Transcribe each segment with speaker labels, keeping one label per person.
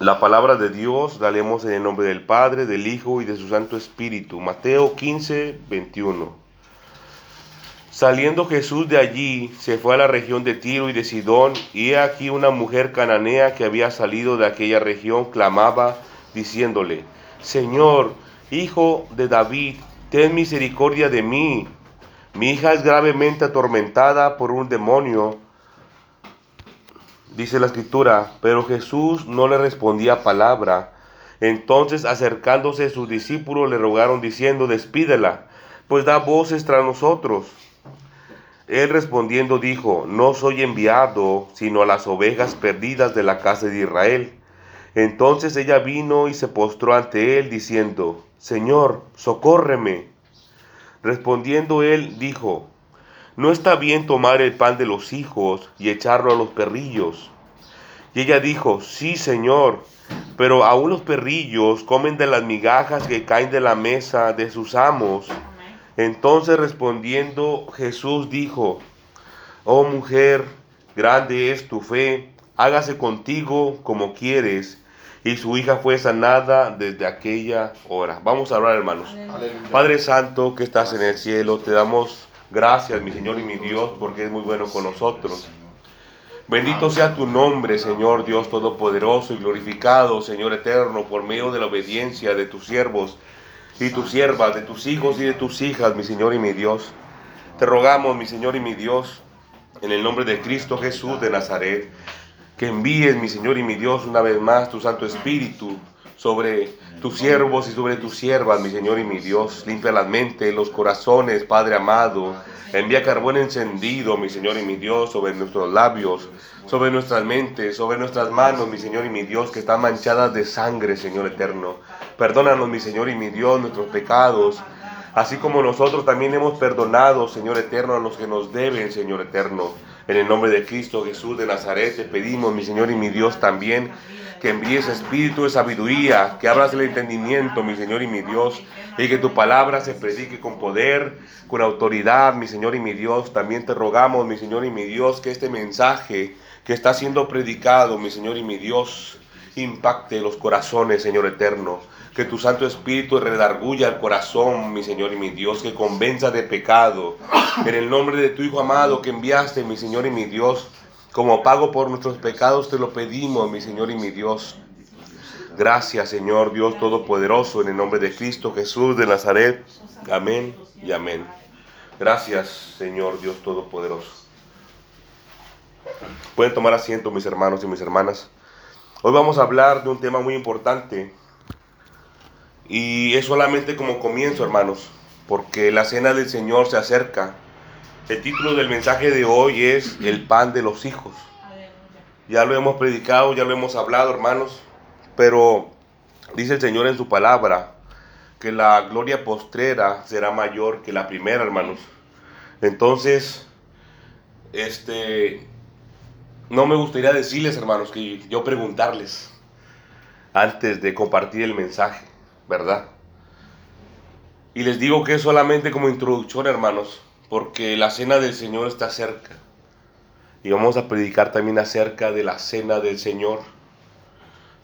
Speaker 1: La palabra de Dios la en el nombre del Padre, del Hijo y de su Santo Espíritu. Mateo 15, 21. Saliendo Jesús de allí, se fue a la región de Tiro y de Sidón, y he aquí una mujer cananea que había salido de aquella región clamaba, diciéndole, Señor, hijo de David, ten misericordia de mí. Mi hija es gravemente atormentada por un demonio dice la escritura, pero Jesús no le respondía palabra. Entonces acercándose sus discípulos le rogaron diciendo, despídela, pues da voces tras nosotros. Él respondiendo dijo, no soy enviado sino a las ovejas perdidas de la casa de Israel. Entonces ella vino y se postró ante él diciendo, Señor, socórreme. Respondiendo él dijo, no está bien tomar el pan de los hijos y echarlo a los perrillos. Y ella dijo, sí, Señor, pero aún los perrillos comen de las migajas que caen de la mesa de sus amos. Entonces respondiendo Jesús dijo, oh mujer, grande es tu fe, hágase contigo como quieres. Y su hija fue sanada desde aquella hora. Vamos a hablar, hermanos. Padre Santo que estás en el cielo, te damos Gracias, mi Señor y mi Dios, porque es muy bueno con nosotros. Bendito sea tu nombre, Señor Dios Todopoderoso y glorificado, Señor Eterno, por medio de la obediencia de tus siervos y tus siervas, de tus hijos y de tus hijas, mi Señor y mi Dios. Te rogamos, mi Señor y mi Dios, en el nombre de Cristo Jesús de Nazaret, que envíes, mi Señor y mi Dios, una vez más tu Santo Espíritu sobre tus siervos y sobre tus siervas, mi Señor y mi Dios. Limpia las mentes, los corazones, Padre amado. Envía carbón encendido, mi Señor y mi Dios, sobre nuestros labios, sobre nuestras mentes, sobre nuestras manos, mi Señor y mi Dios, que están manchadas de sangre, Señor eterno. Perdónanos, mi Señor y mi Dios, nuestros pecados, así como nosotros también hemos perdonado, Señor eterno, a los que nos deben, Señor eterno. En el nombre de Cristo Jesús de Nazaret te pedimos, mi Señor y mi Dios, también que envíes espíritu de sabiduría, que abras el entendimiento, mi Señor y mi Dios, y que tu palabra se predique con poder, con autoridad, mi Señor y mi Dios. También te rogamos, mi Señor y mi Dios, que este mensaje que está siendo predicado, mi Señor y mi Dios, impacte los corazones, Señor eterno. Que tu Santo Espíritu redarguya el corazón, mi Señor y mi Dios, que convenza de pecado. En el nombre de tu Hijo amado que enviaste, mi Señor y mi Dios, como pago por nuestros pecados te lo pedimos, mi Señor y mi Dios. Gracias, Señor Dios Todopoderoso, en el nombre de Cristo Jesús de Nazaret. Amén y amén. Gracias, Señor Dios Todopoderoso. Pueden tomar asiento, mis hermanos y mis hermanas. Hoy vamos a hablar de un tema muy importante. Y es solamente como comienzo, hermanos, porque la cena del Señor se acerca. El título del mensaje de hoy es El pan de los hijos. Ya lo hemos predicado, ya lo hemos hablado, hermanos, pero dice el Señor en su palabra que la gloria postrera será mayor que la primera, hermanos. Entonces, este, no me gustaría decirles, hermanos, que yo preguntarles antes de compartir el mensaje, ¿verdad? Y les digo que es solamente como introducción, hermanos, porque la cena del Señor está cerca. Y vamos a predicar también acerca de la cena del Señor.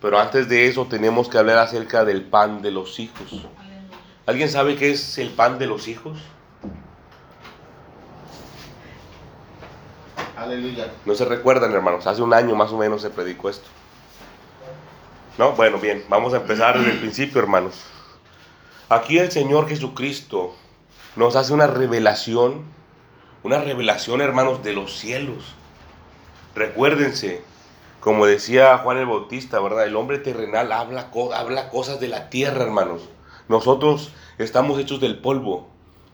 Speaker 1: Pero antes de eso tenemos que hablar acerca del pan de los hijos. ¿Alguien sabe qué es el pan de los hijos?
Speaker 2: Aleluya.
Speaker 1: No se recuerdan, hermanos. Hace un año más o menos se predicó esto. ¿No? Bueno, bien. Vamos a empezar desde el principio, hermanos. Aquí el Señor Jesucristo nos hace una revelación, una revelación, hermanos, de los cielos. Recuérdense, como decía Juan el Bautista, ¿verdad? El hombre terrenal habla, habla cosas de la tierra, hermanos. Nosotros estamos hechos del polvo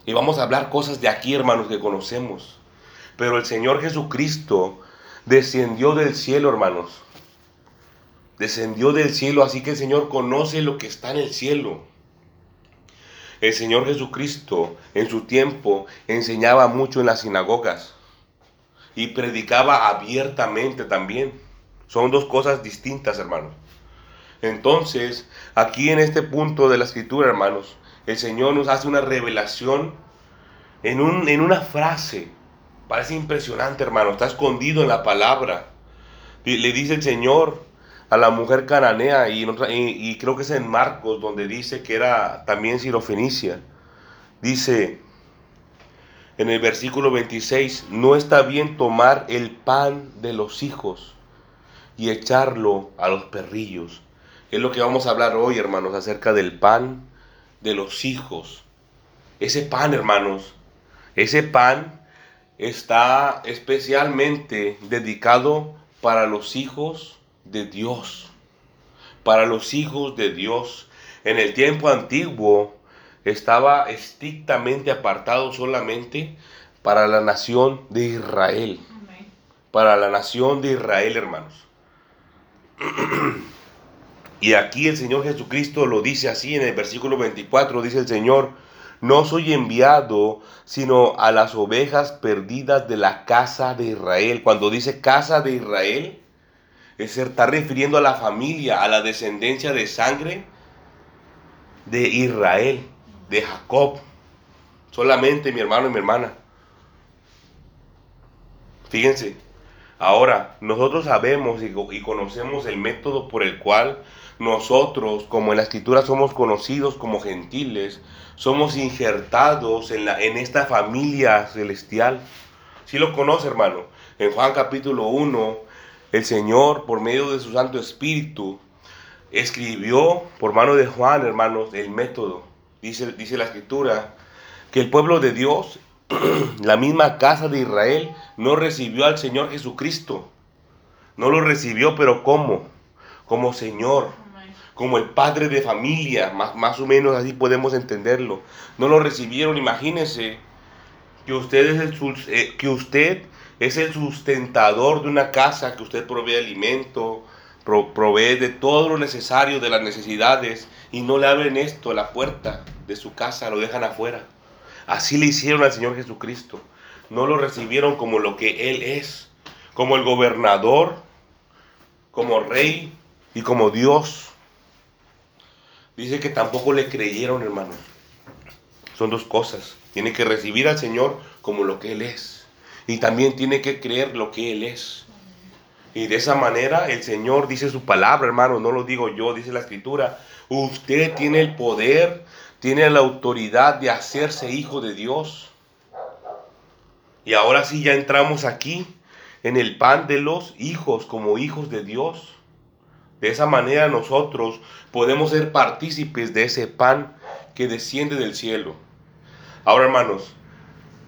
Speaker 1: y vamos a hablar cosas de aquí, hermanos, que conocemos. Pero el Señor Jesucristo descendió del cielo, hermanos. Descendió del cielo, así que el Señor conoce lo que está en el cielo. El Señor Jesucristo en su tiempo enseñaba mucho en las sinagogas y predicaba abiertamente también. Son dos cosas distintas, hermanos. Entonces, aquí en este punto de la escritura, hermanos, el Señor nos hace una revelación en, un, en una frase. Parece impresionante, hermano. Está escondido en la palabra. Le dice el Señor a la mujer cananea y, creo que es en Marcos donde dice que era también sirofenicia. Dice en el versículo 26, no está bien tomar el pan de los hijos y echarlo a los perrillos. Es lo que vamos a hablar hoy, hermanos, acerca del pan de los hijos. Ese pan, hermanos, ese pan está especialmente dedicado para los hijos de Dios. Para los hijos de Dios. En el tiempo antiguo estaba estrictamente apartado solamente para la nación de Israel. Para la nación de Israel, hermanos. Y aquí el Señor Jesucristo lo dice así en el versículo 24, dice el Señor, no soy enviado sino a las ovejas perdidas de la casa de Israel. Cuando dice casa de Israel, se está refiriendo a la familia, a la descendencia de sangre de Israel, de Jacob. Solamente mi hermano y mi hermana. Fíjense, ahora nosotros sabemos y, conocemos el método por el cual nosotros, como en la escritura somos conocidos como gentiles, somos injertados en, esta familia celestial. Si lo conoce, hermano. En Juan capítulo 1, el Señor, por medio de su Santo Espíritu, escribió por mano de Juan, hermanos, el método. Dice, dice la escritura que el pueblo de Dios, la misma casa de Israel, no recibió al Señor Jesucristo. No lo recibió, pero ¿cómo? Como Señor, como el padre de familia, más, más o menos así podemos entenderlo. No lo recibieron, imagínense que eh, que usted es el sustentador de una casa que usted provee alimento, provee de todo lo necesario, de las necesidades, y no le abren esto, la puerta de su casa, lo dejan afuera. Así le hicieron al Señor Jesucristo. No lo recibieron como lo que Él es, como el gobernador, como rey y como Dios. Dice que tampoco le creyeron, hermanos. Son dos cosas. Tiene que recibir al Señor como lo que Él es y también tiene que creer lo que Él es. Y de esa manera el Señor dice su palabra, hermano, no lo digo yo, dice la escritura. Usted tiene el poder, tiene la autoridad de hacerse hijo de Dios. Y ahora sí ya entramos aquí en el pan de los hijos como hijos de Dios. De esa manera nosotros podemos ser partícipes de ese pan que desciende del cielo. Ahora, hermanos,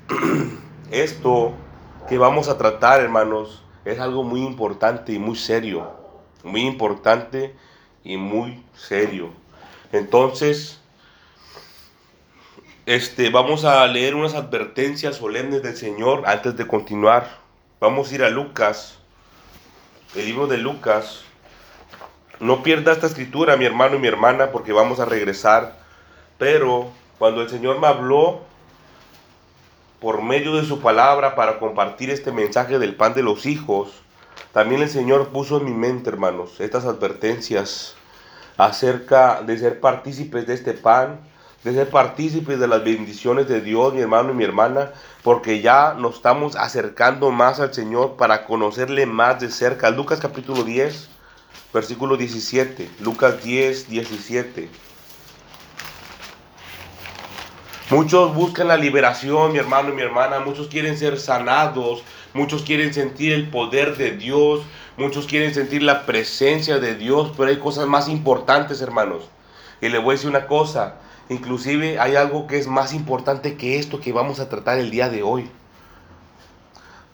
Speaker 1: esto que vamos a tratar, hermanos, es algo muy importante y muy serio. Muy importante y muy serio. Entonces, este, vamos a leer unas advertencias solemnes del Señor antes de continuar. Vamos a ir a Lucas, el libro de Lucas. No pierda esta escritura, mi hermano y mi hermana, porque vamos a regresar. Pero cuando el Señor me habló por medio de su palabra para compartir este mensaje del pan de los hijos, también el Señor puso en mi mente, hermanos, estas advertencias acerca de ser partícipes de este pan, de ser partícipes de las bendiciones de Dios, mi hermano y mi hermana, porque ya nos estamos acercando más al Señor para conocerle más de cerca. Lucas capítulo 10, versículo 17. Lucas 10, 17. Muchos buscan la liberación, mi hermano y mi hermana. Muchos quieren ser sanados. Muchos quieren sentir el poder de Dios. Muchos quieren sentir la presencia de Dios. Pero hay cosas más importantes, hermanos. Y le voy a decir una cosa. Inclusive hay algo que es más importante que esto que vamos a tratar el día de hoy.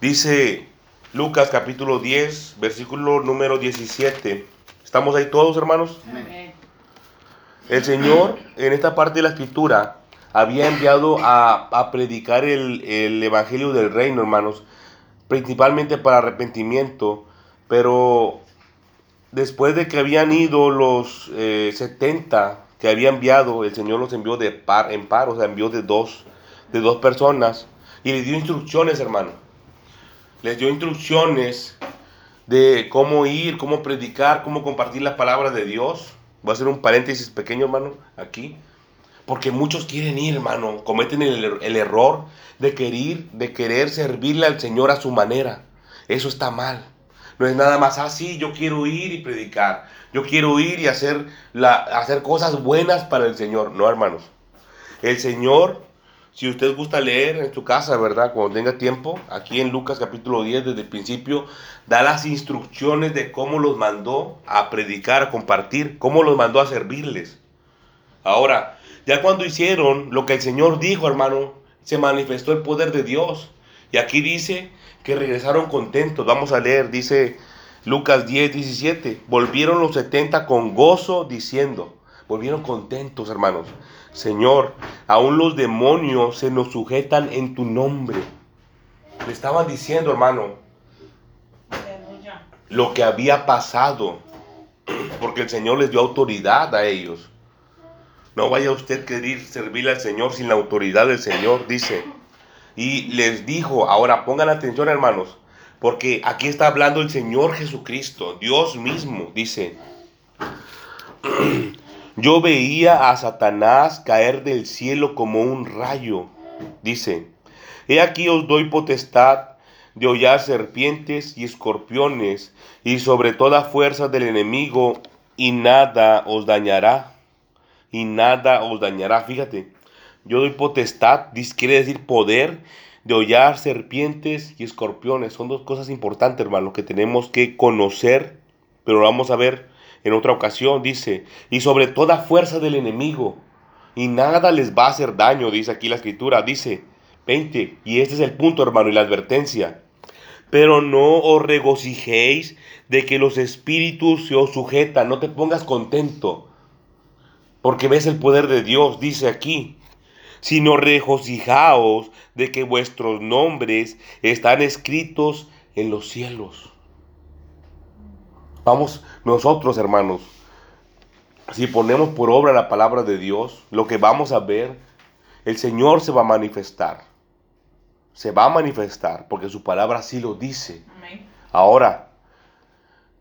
Speaker 1: Dice Lucas capítulo 10, versículo número 17. ¿Estamos ahí todos, hermanos? El Señor en esta parte de la escritura había enviado a, predicar el, Evangelio del Reino, hermanos, principalmente para arrepentimiento, pero después de que habían ido los 70 eh, que había enviado, el Señor los envió de par en par, o sea, envió de dos, de dos personas, y les dio instrucciones, hermano. Les dio instrucciones de cómo ir, cómo predicar, cómo compartir las palabras de Dios. Voy a hacer un paréntesis pequeño, hermano, aquí. Porque muchos quieren ir, hermano, cometen el, error de querer, de querer servirle al Señor a su manera. Eso está mal. no es nada más así, yo quiero ir y predicar, yo quiero ir y hacer, la, hacer cosas buenas para el Señor. No, hermanos. El Señor, si usted gusta leer en su casa, ¿verdad? Cuando tenga tiempo, aquí en Lucas capítulo 10, desde el principio, da las instrucciones de cómo los mandó a predicar, a compartir, cómo los mandó a servirles. Ahora, ya cuando hicieron lo que el Señor dijo, hermano, se manifestó el poder de Dios. Y aquí dice que regresaron contentos. Vamos a leer, dice Lucas 10, 17. Volvieron los 70 con gozo diciendo, volvieron contentos, hermanos. Señor, aún los demonios se nos sujetan en tu nombre. Le estaban diciendo, hermano, lo que había pasado, porque el Señor les dio autoridad a ellos. No vaya usted a querer servirle al Señor sin la autoridad del Señor, dice. Y les dijo, ahora pongan atención hermanos, porque aquí está hablando el Señor Jesucristo, Dios mismo, dice. Yo veía a Satanás caer del cielo como un rayo, dice. He aquí os doy potestad de hollar serpientes y escorpiones y sobre toda fuerza del enemigo y nada os dañará y nada os dañará. Fíjate, yo doy potestad, quiere decir poder de hollar serpientes y escorpiones. Son dos cosas importantes, hermano, que tenemos que conocer, pero vamos a ver en otra ocasión. Dice, y sobre toda fuerza del enemigo, y nada les va a hacer daño, dice aquí la escritura. Dice 20, y este es el punto, hermano, y la advertencia. Pero no os regocijéis de que los espíritus se os sujetan, no te pongas contento porque ves el poder de Dios, dice aquí, sino regocijaos de que vuestros nombres están escritos en los cielos. Vamos nosotros, hermanos, si ponemos por obra la palabra de Dios, lo que vamos a ver, el Señor se va a manifestar. Se va a manifestar porque su palabra así lo dice. Ahora,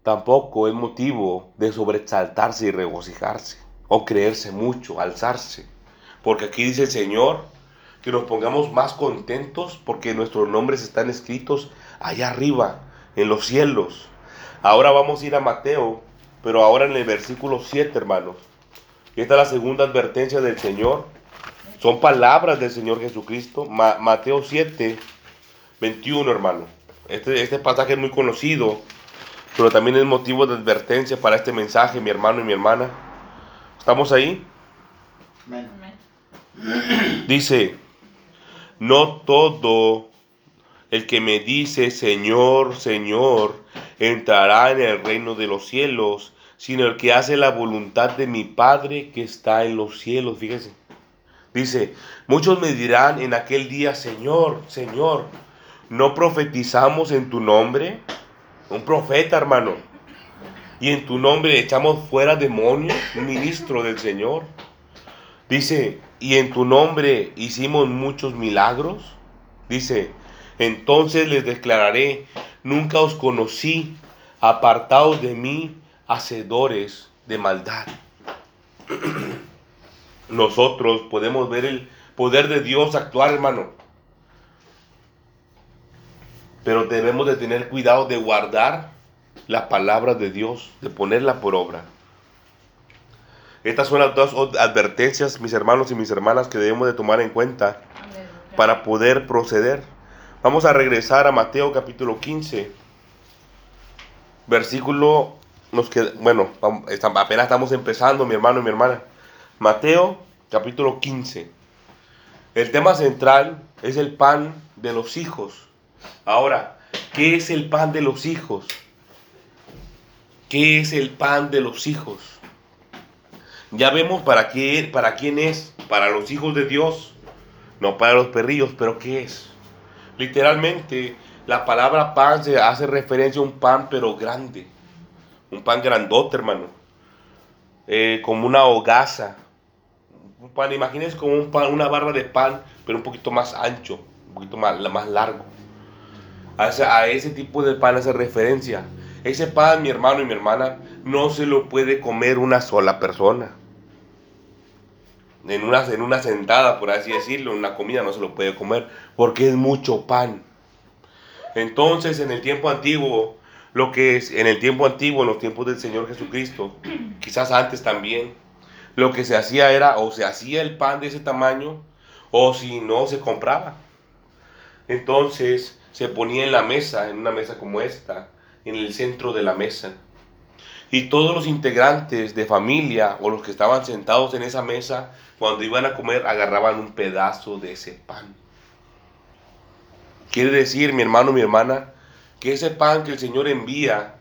Speaker 1: tampoco es motivo de sobresaltarse y regocijarse o creerse mucho, alzarse. Porque aquí dice el Señor que nos pongamos más contentos porque nuestros nombres están escritos allá arriba, en los cielos. Ahora vamos a ir a Mateo, pero ahora en el versículo 7, hermanos. esta es la segunda advertencia del Señor. Son palabras del Señor Jesucristo. Mateo 7, 21, hermano. Este, este pasaje es muy conocido, pero también es motivo de advertencia para este mensaje, mi hermano y mi hermana. ¿Estamos ahí? Dice, no todo el que me dice Señor, Señor, entrará en el reino de los cielos, sino el que hace la voluntad de mi Padre que está en los cielos. Fíjese. Dice, muchos me dirán en aquel día, Señor, Señor, ¿no profetizamos en tu nombre? Un profeta, hermano y en tu nombre echamos fuera demonios, ministro del Señor. Dice, y en tu nombre hicimos muchos milagros. Dice, entonces les declararé, nunca os conocí, apartados de mí, hacedores de maldad. Nosotros podemos ver el poder de Dios actuar, hermano. Pero debemos de tener cuidado de guardar la palabra de Dios, de ponerla por obra. Estas son las dos advertencias, mis hermanos y mis hermanas, que debemos de tomar en cuenta para poder proceder. Vamos a regresar a Mateo capítulo 15, versículo, nos queda, bueno, apenas estamos empezando, mi hermano y mi hermana. Mateo capítulo 15. El tema central es el pan de los hijos. Ahora, ¿qué es el pan de los hijos? ¿Qué es el pan de los hijos? Ya vemos para, qué, para quién es, para los hijos de Dios, no para los perrillos, pero ¿qué es? Literalmente, la palabra pan se hace referencia a un pan pero grande, un pan grandote, hermano, eh, como una hogaza. Un pan, imagínense como un pan, una barra de pan, pero un poquito más ancho, un poquito más, largo. A a ese tipo de pan hace referencia. Ese pan, mi hermano y mi hermana, no se lo puede comer una sola persona. En una, en una sentada, por así decirlo, en una comida no se lo puede comer porque es mucho pan. Entonces, en el tiempo antiguo, lo que es en el tiempo antiguo, en los tiempos del Señor Jesucristo, quizás antes también, lo que se hacía era o se hacía el pan de ese tamaño o si no se compraba. Entonces se ponía en la mesa, en una mesa como esta, en el centro de la mesa. Y todos los integrantes de familia o los que estaban sentados en esa mesa, cuando iban a comer, agarraban un pedazo de ese pan. Quiere decir, mi hermano, mi hermana, que ese pan que el Señor envía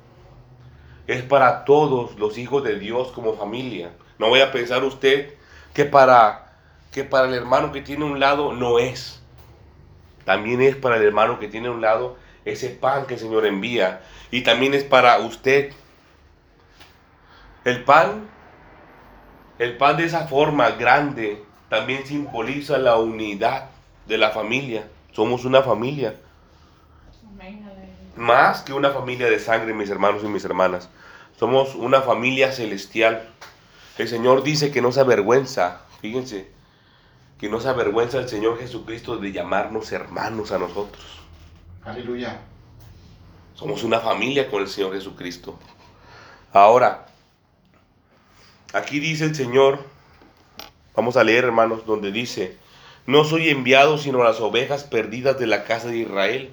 Speaker 1: es para todos los hijos de Dios como familia. No voy a pensar usted que para, que para el hermano que tiene un lado no es. También es para el hermano que tiene un lado ese pan que el Señor envía. Y también es para usted. El pan, el pan de esa forma grande, también simboliza la unidad de la familia. Somos una familia. Más que una familia de sangre, mis hermanos y mis hermanas. Somos una familia celestial. El Señor dice que no se avergüenza, fíjense, que no se avergüenza el Señor Jesucristo de llamarnos hermanos a nosotros.
Speaker 2: Aleluya.
Speaker 1: Somos una familia con el Señor Jesucristo. Ahora, aquí dice el Señor, vamos a leer hermanos, donde dice, no soy enviado sino a las ovejas perdidas de la casa de Israel.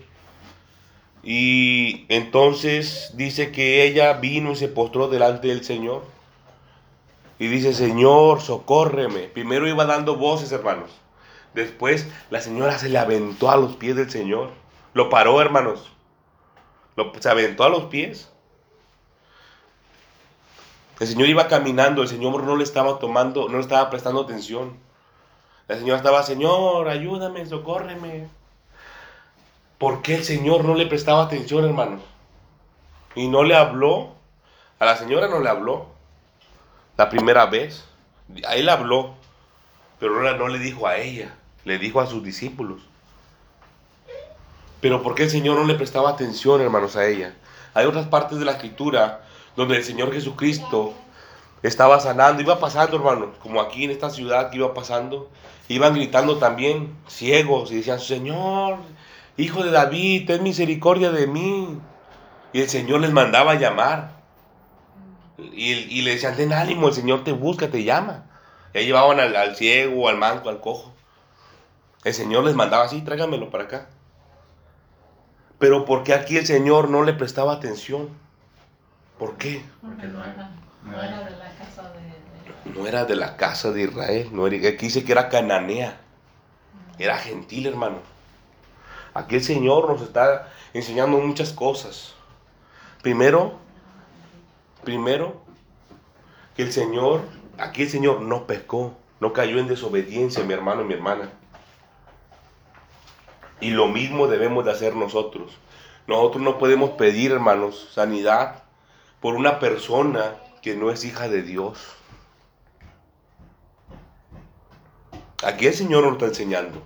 Speaker 1: Y entonces dice que ella vino y se postró delante del Señor. Y dice, Señor, socórreme. Primero iba dando voces, hermanos. Después la señora se le aventó a los pies del Señor. Lo paró, hermanos. Lo, se aventó a los pies. El Señor iba caminando, el Señor no le estaba tomando, no le estaba prestando atención. La señora estaba, Señor, ayúdame, socórreme. ¿Por qué el Señor no le prestaba atención, hermanos? Y no le habló. A la señora no le habló. La primera vez. A él habló. Pero no le dijo a ella. Le dijo a sus discípulos. Pero ¿por qué el Señor no le prestaba atención, hermanos, a ella? Hay otras partes de la escritura donde el Señor Jesucristo estaba sanando, iba pasando, hermanos, como aquí en esta ciudad que iba pasando, iban gritando también ciegos y decían, Señor, Hijo de David, ten misericordia de mí. Y el Señor les mandaba a llamar. Y, le decían, ten ánimo, el Señor te busca, te llama. Y ahí llevaban al, ciego, al manco, al cojo. El Señor les mandaba así, tráigamelo para acá. Pero ¿por qué aquí el Señor no le prestaba atención? ¿Por qué? Porque no era, de la casa de, No era de la casa de Israel. No era, aquí dice que era cananea. Era gentil, hermano. Aquí el Señor nos está enseñando muchas cosas. Primero, primero, que el Señor, aquí el Señor no pecó, no cayó en desobediencia, mi hermano y mi hermana. Y lo mismo debemos de hacer nosotros. Nosotros no podemos pedir, hermanos, sanidad por una persona que no es hija de Dios. Aquí el Señor nos está enseñando.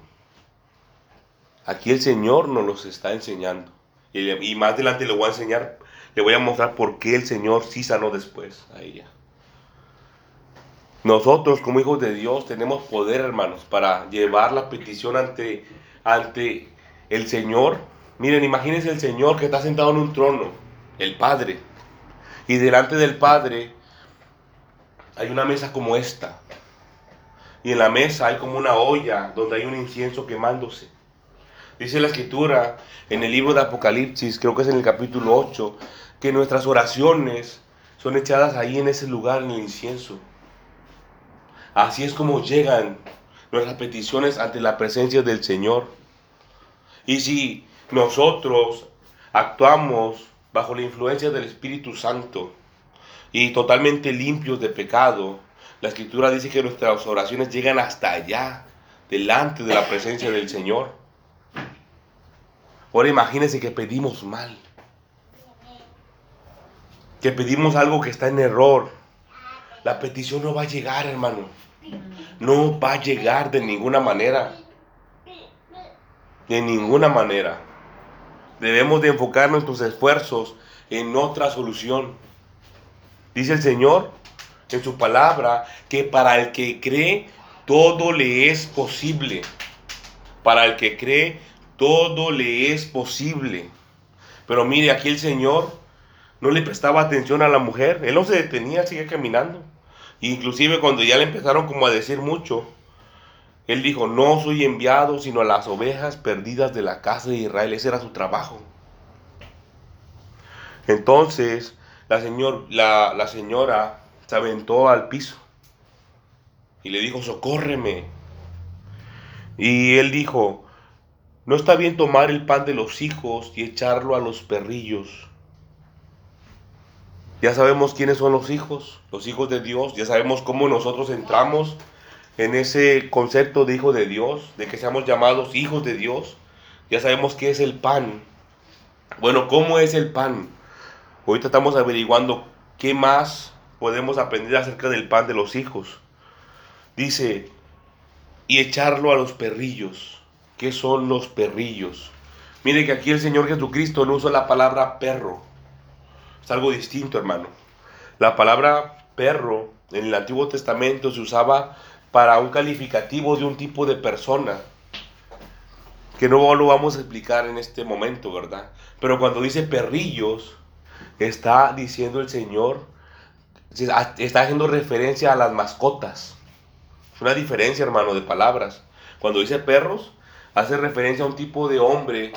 Speaker 1: Aquí el Señor nos los está enseñando. Y, más adelante le voy a enseñar, le voy a mostrar por qué el Señor sí sanó después a ella. Nosotros como hijos de Dios tenemos poder, hermanos, para llevar la petición ante, ante el Señor. Miren, imagínense el Señor que está sentado en un trono, el Padre. Y delante del Padre hay una mesa como esta. Y en la mesa hay como una olla donde hay un incienso quemándose. Dice la escritura en el libro de Apocalipsis, creo que es en el capítulo 8, que nuestras oraciones son echadas ahí en ese lugar, en el incienso. Así es como llegan nuestras peticiones ante la presencia del Señor. Y si nosotros actuamos bajo la influencia del Espíritu Santo y totalmente limpios de pecado, la escritura dice que nuestras oraciones llegan hasta allá, delante de la presencia del Señor. Ahora imagínense que pedimos mal. Que pedimos algo que está en error. La petición no va a llegar, hermano. No va a llegar de ninguna manera. De ninguna manera. Debemos de enfocar nuestros esfuerzos en otra solución. Dice el Señor en su palabra que para el que cree todo le es posible. Para el que cree todo le es posible. Pero mire, aquí el Señor no le prestaba atención a la mujer. Él no se detenía, seguía caminando. Inclusive cuando ya le empezaron como a decir mucho, él dijo, no soy enviado sino a las ovejas perdidas de la casa de Israel. Ese era su trabajo. Entonces la, señor, la, la señora se aventó al piso y le dijo, socórreme. Y él dijo, no está bien tomar el pan de los hijos y echarlo a los perrillos. Ya sabemos quiénes son los hijos, los hijos de Dios, ya sabemos cómo nosotros entramos en ese concepto de hijo de Dios, de que seamos llamados hijos de Dios. Ya sabemos qué es el pan. Bueno, ¿cómo es el pan? Ahorita estamos averiguando qué más podemos aprender acerca del pan de los hijos. Dice, y echarlo a los perrillos. ¿Qué son los perrillos? Mire que aquí el Señor Jesucristo no usa la palabra perro. Es algo distinto, hermano. La palabra perro en el Antiguo Testamento se usaba para un calificativo de un tipo de persona que no lo vamos a explicar en este momento, ¿verdad? Pero cuando dice perrillos, está diciendo el Señor, está haciendo referencia a las mascotas. Es una diferencia, hermano, de palabras. Cuando dice perros, hace referencia a un tipo de hombre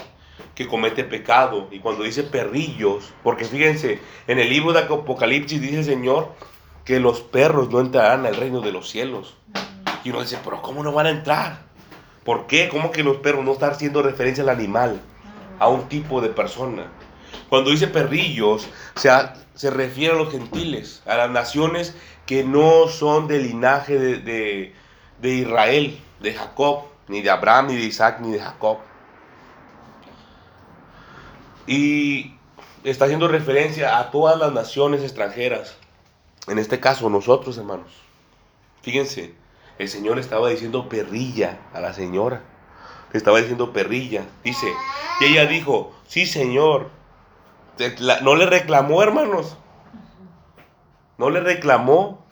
Speaker 1: que comete pecado. Y cuando dice perrillos, porque fíjense, en el libro de Apocalipsis dice el Señor que los perros no entrarán al reino de los cielos. Y uno dice, pero ¿cómo no van a entrar? ¿Por qué? ¿Cómo que los perros no están haciendo referencia al animal, a un tipo de persona? Cuando dice perrillos, se, se refiere a los gentiles, a las naciones que no son del linaje de, de Israel, de Jacob, ni de Abraham, ni de Isaac, ni de Jacob. Y está haciendo referencia a todas las naciones extranjeras. En este caso, nosotros, hermanos. Fíjense, el Señor estaba diciendo perrilla a la señora. Le estaba diciendo perrilla. Dice, y ella dijo, sí, Señor. No le reclamó, hermanos. No le reclamó.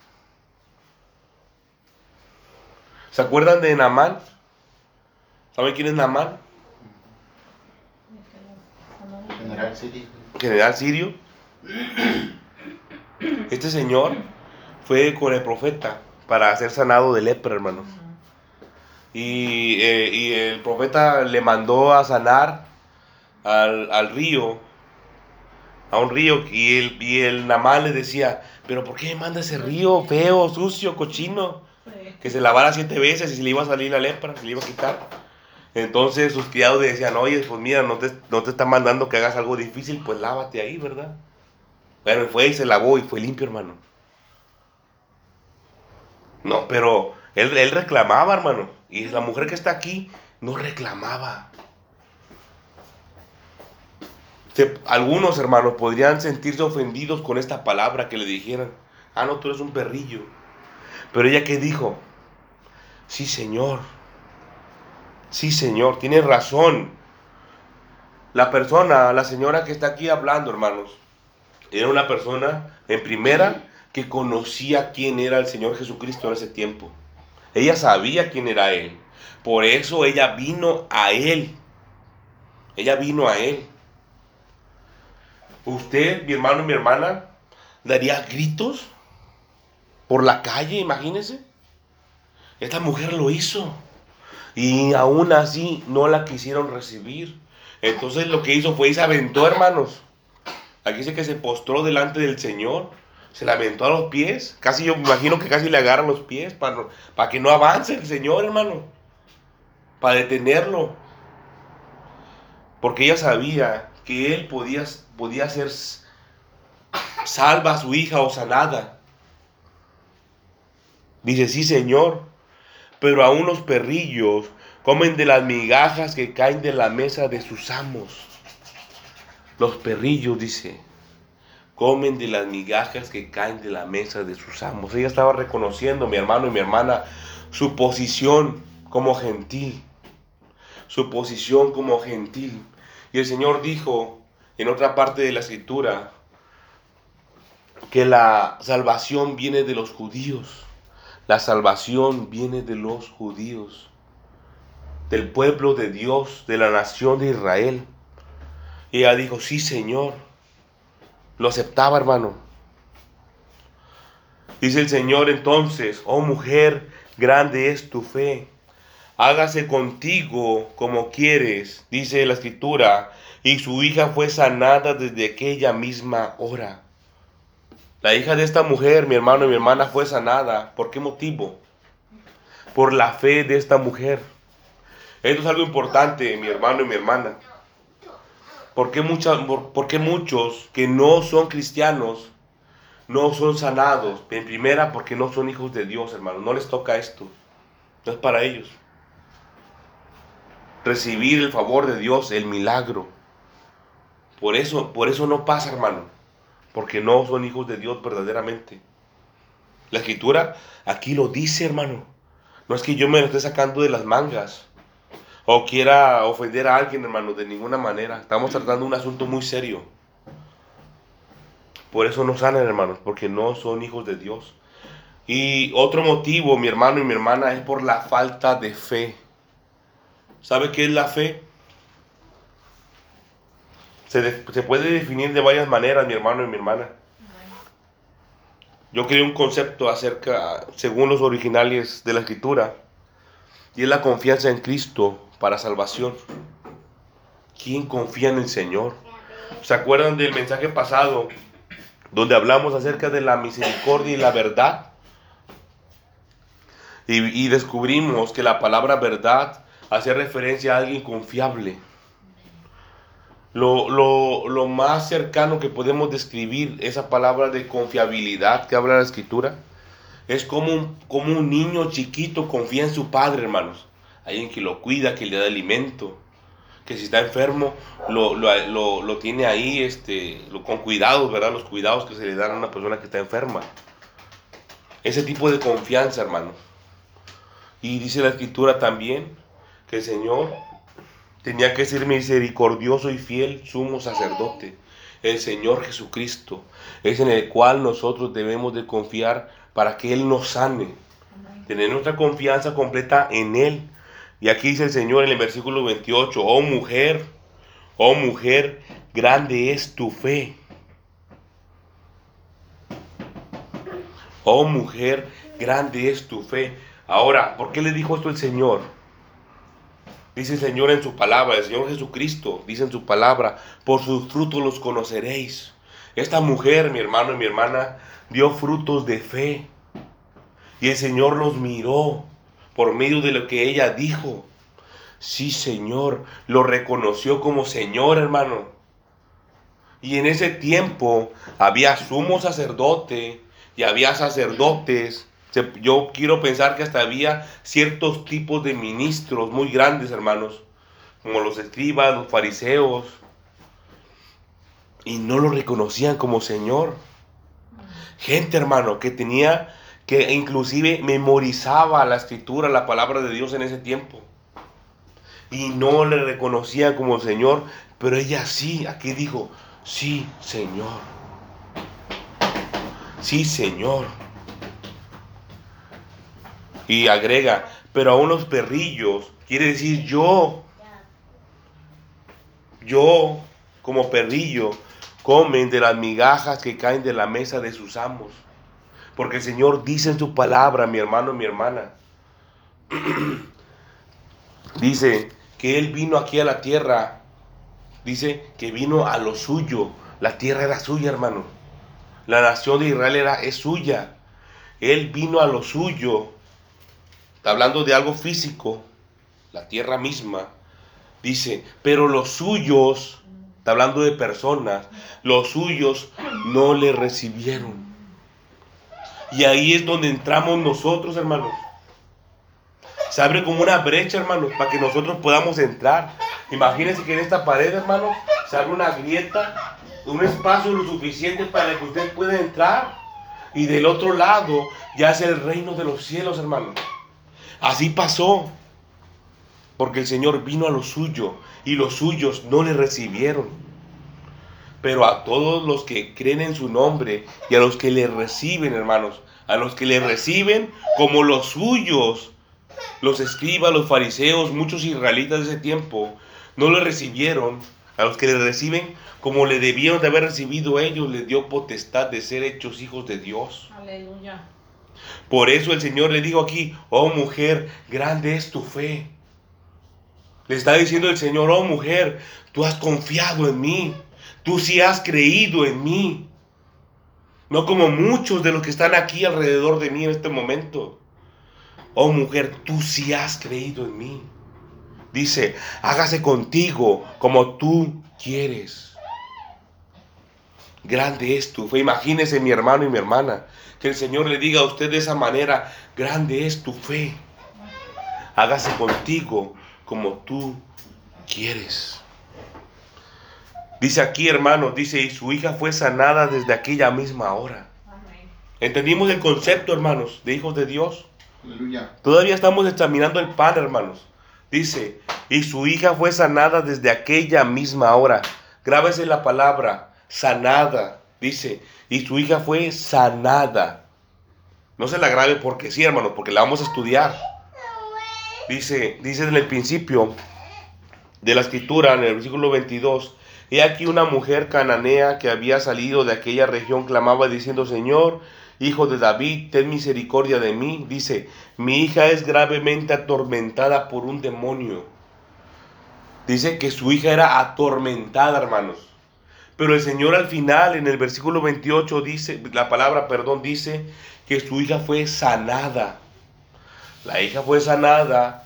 Speaker 1: ¿Se acuerdan de Namán? ¿Saben quién es Namán? General Sirio. General Sirio. Este señor fue con el profeta para ser sanado de lepra, hermanos. Y, eh, y, el profeta le mandó a sanar al, al, río, a un río, y el, y el Namán le decía, pero ¿por qué me manda ese río feo, sucio, cochino? Que se lavara siete veces y se le iba a salir la lepra, se le iba a quitar. Entonces sus criados le decían, oye, pues mira, no te, no te están mandando que hagas algo difícil, pues lávate ahí, ¿verdad? Bueno, fue y se lavó y fue limpio, hermano. No, pero él, él reclamaba, hermano. Y la mujer que está aquí no reclamaba. algunos hermanos podrían sentirse ofendidos con esta palabra que le dijeran, ah, no, tú eres un perrillo. Pero ella que dijo, sí, Señor Sí, Señor, tienes razón. La persona, la señora que está aquí hablando, hermanos, era una persona, en primera, que conocía quién era el Señor Jesucristo en ese tiempo. Ella sabía quién era Él. Por eso ella vino a Él. Ella vino a Él. Usted, mi hermano mi hermana, daría gritos por la calle, imagínese. Esta mujer lo hizo. Y aún así no la quisieron recibir. Entonces lo que hizo fue y se aventó, hermanos. Aquí dice que se postró delante del Señor. Se la aventó a los pies. Casi yo me imagino que casi le agarra los pies para, para que no avance el Señor, hermano. Para detenerlo. Porque ella sabía que él podía, podía ser salva a su hija o sanada. Dice, sí, Señor pero aún los perrillos comen de las migajas que caen de la mesa de sus amos. Los perrillos, dice, comen de las migajas que caen de la mesa de sus amos. Ella estaba reconociendo, mi hermano y mi hermana, su posición como gentil. Su posición como gentil. Y el Señor dijo en otra parte de la escritura que la salvación viene de los judíos. La salvación viene de los judíos, del pueblo de Dios, de la nación de Israel. Y ella dijo, sí Señor, Lo aceptaba, hermano. Dice el Señor entonces, oh mujer, grande es tu fe. Hágase contigo como quieres, dice la escritura, y su hija fue sanada desde aquella misma hora. La hija de esta mujer, mi hermano y mi hermana, fue sanada. ¿Por qué motivo? Por la fe de esta mujer. Esto es algo importante, mi hermano y mi hermana. ¿Por qué, muchos que no son cristianos no son sanados? En primera, porque no son hijos de Dios, hermano. No les toca esto. No es para ellos. Recibir el favor de Dios, el milagro. Por eso, por eso no pasa, hermano. Porque no son hijos de Dios verdaderamente. La escritura aquí lo dice, hermano. No es que yo me lo esté sacando de las mangas o quiera ofender a alguien, hermano, de ninguna manera. Estamos tratando un asunto muy serio. Por eso no sanan, hermanos, porque no son hijos de Dios. Y otro motivo, mi hermano y mi hermana, es por la falta de fe. ¿Sabe qué es la fe? Se, puede definir de varias maneras, mi hermano y mi hermana. Yo creé un concepto acerca, según los originales de la escritura, y es la confianza en Cristo para salvación. ¿Quién confía en el Señor? ¿Se acuerdan del mensaje pasado donde hablamos acerca de la misericordia y la verdad? Y, descubrimos que la palabra verdad hace referencia a alguien confiable. Lo, lo, más cercano que podemos describir esa palabra de confiabilidad que habla la escritura es como como un niño chiquito confía en su padre, hermanos alguien que lo cuida, que le da alimento, que si está enfermo lo, lo, lo, tiene ahí este, con cuidados, ¿verdad? Los cuidados que se le dan a una persona que está enferma. Ese tipo de confianza, hermano. Y dice la escritura también que el Señor tenía que ser misericordioso y fiel sumo sacerdote. El Señor Jesucristo es en el cual nosotros debemos de confiar para que Él nos sane. Tener nuestra confianza completa en Él y aquí dice el Señor en el versículo 28, oh mujer, oh mujer, grande es tu fe. Oh mujer, grande es tu fe. Ahora, ¿por qué le dijo esto el Señor? Dice el Señor en su palabra, el Señor Jesucristo dice en su palabra, por sus frutos los conoceréis. Esta mujer, mi hermano y mi hermana, dio frutos de fe. Y el Señor los miró por medio de lo que ella dijo. Sí, Señor, lo reconoció como Señor, hermano. Y en ese tiempo había sumo sacerdote y había sacerdotes. Yo quiero pensar que hasta había ciertos tipos de ministros muy grandes, hermanos, como los escribas, los fariseos, y no lo reconocían como Señor. Gente, hermano, que tenía que inclusive memorizaba la escritura, la palabra de Dios en ese tiempo. Y no le reconocía como Señor, pero ella sí, aquí dijo, sí, Señor. Sí, Señor. Y agrega, pero a unos perrillos, quiere decir yo, yo como perrillo, comen de las migajas que caen de la mesa de sus amos. Porque el Señor dice en su palabra, mi hermano, mi hermana, dice que Él vino aquí a la tierra, dice que vino a lo suyo, la tierra era suya, hermano. La nación de Israel era, es suya. Él vino a lo suyo. Está hablando de algo físico, la tierra misma. Dice, pero los suyos, está hablando de personas, los suyos no le recibieron. Y ahí es donde entramos nosotros, hermanos. Se abre como una brecha, hermanos, para que nosotros podamos entrar. Imagínense que en esta pared, hermanos, se abre una grieta, un espacio lo suficiente para que usted pueda entrar. Y del otro lado ya es el reino de los cielos, hermanos. Así pasó. Porque el Señor vino a lo suyo y los suyos no le recibieron. Pero a todos los que creen en su nombre y a los que le reciben, hermanos, a los que le reciben como los suyos, los escribas, los fariseos, muchos israelitas de ese tiempo, no le recibieron. A los que le reciben como le debieron de haber recibido ellos, les dio potestad de ser hechos hijos de Dios.
Speaker 2: Aleluya.
Speaker 1: Por eso el Señor le dijo aquí, oh mujer, grande es tu fe. Le está diciendo el Señor, oh mujer, tú has confiado en mí, tú sí has creído en mí. No como muchos de los que están aquí alrededor de mí en este momento. Oh mujer, tú sí has creído en mí. Dice, hágase contigo como tú quieres. Grande es tu fe. Imagínese mi hermano y mi hermana. Que el Señor le diga a usted de esa manera, grande es tu fe. Hágase contigo como tú quieres. Dice aquí, hermanos, dice, y su hija fue sanada desde aquella misma hora. ¿Entendimos el concepto, hermanos, de hijos de Dios?
Speaker 3: Aleluya.
Speaker 1: Todavía estamos examinando el pan, hermanos. Dice, y su hija fue sanada desde aquella misma hora. Grábese la palabra, sanada. Dice, y su hija fue sanada. No se la grabe porque sí, hermano, porque la vamos a estudiar. Dice, dice en el principio de la escritura, en el versículo 22, He aquí una mujer cananea que había salido de aquella región clamaba diciendo, Señor, hijo de David, ten misericordia de mí. Dice, mi hija es gravemente atormentada por un demonio. Dice que su hija era atormentada, hermanos. Pero el Señor al final, en el versículo 28, dice, la palabra, perdón, dice que su hija fue sanada. La hija fue sanada,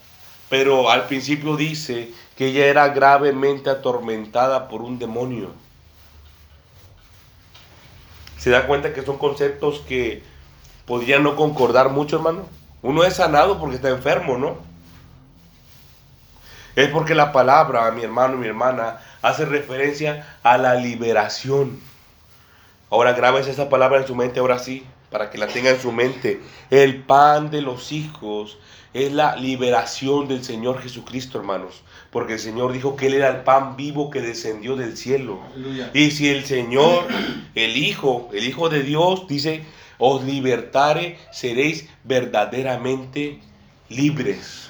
Speaker 1: pero al principio dice que ella era gravemente atormentada por un demonio. ¿Se da cuenta que son conceptos que podrían no concordar mucho, hermano? Uno es sanado porque está enfermo, ¿no? Es porque la palabra, mi hermano y mi hermana, hace referencia a la liberación. Ahora grabes esa palabra en su mente, ahora sí, para que la tenga en su mente. El pan de los hijos es la liberación del Señor Jesucristo, hermanos. Porque el Señor dijo que Él era el pan vivo que descendió del cielo.
Speaker 3: Aleluya.
Speaker 1: Y si el Señor, el Hijo, el Hijo de Dios, dice, os libertare, seréis verdaderamente libres.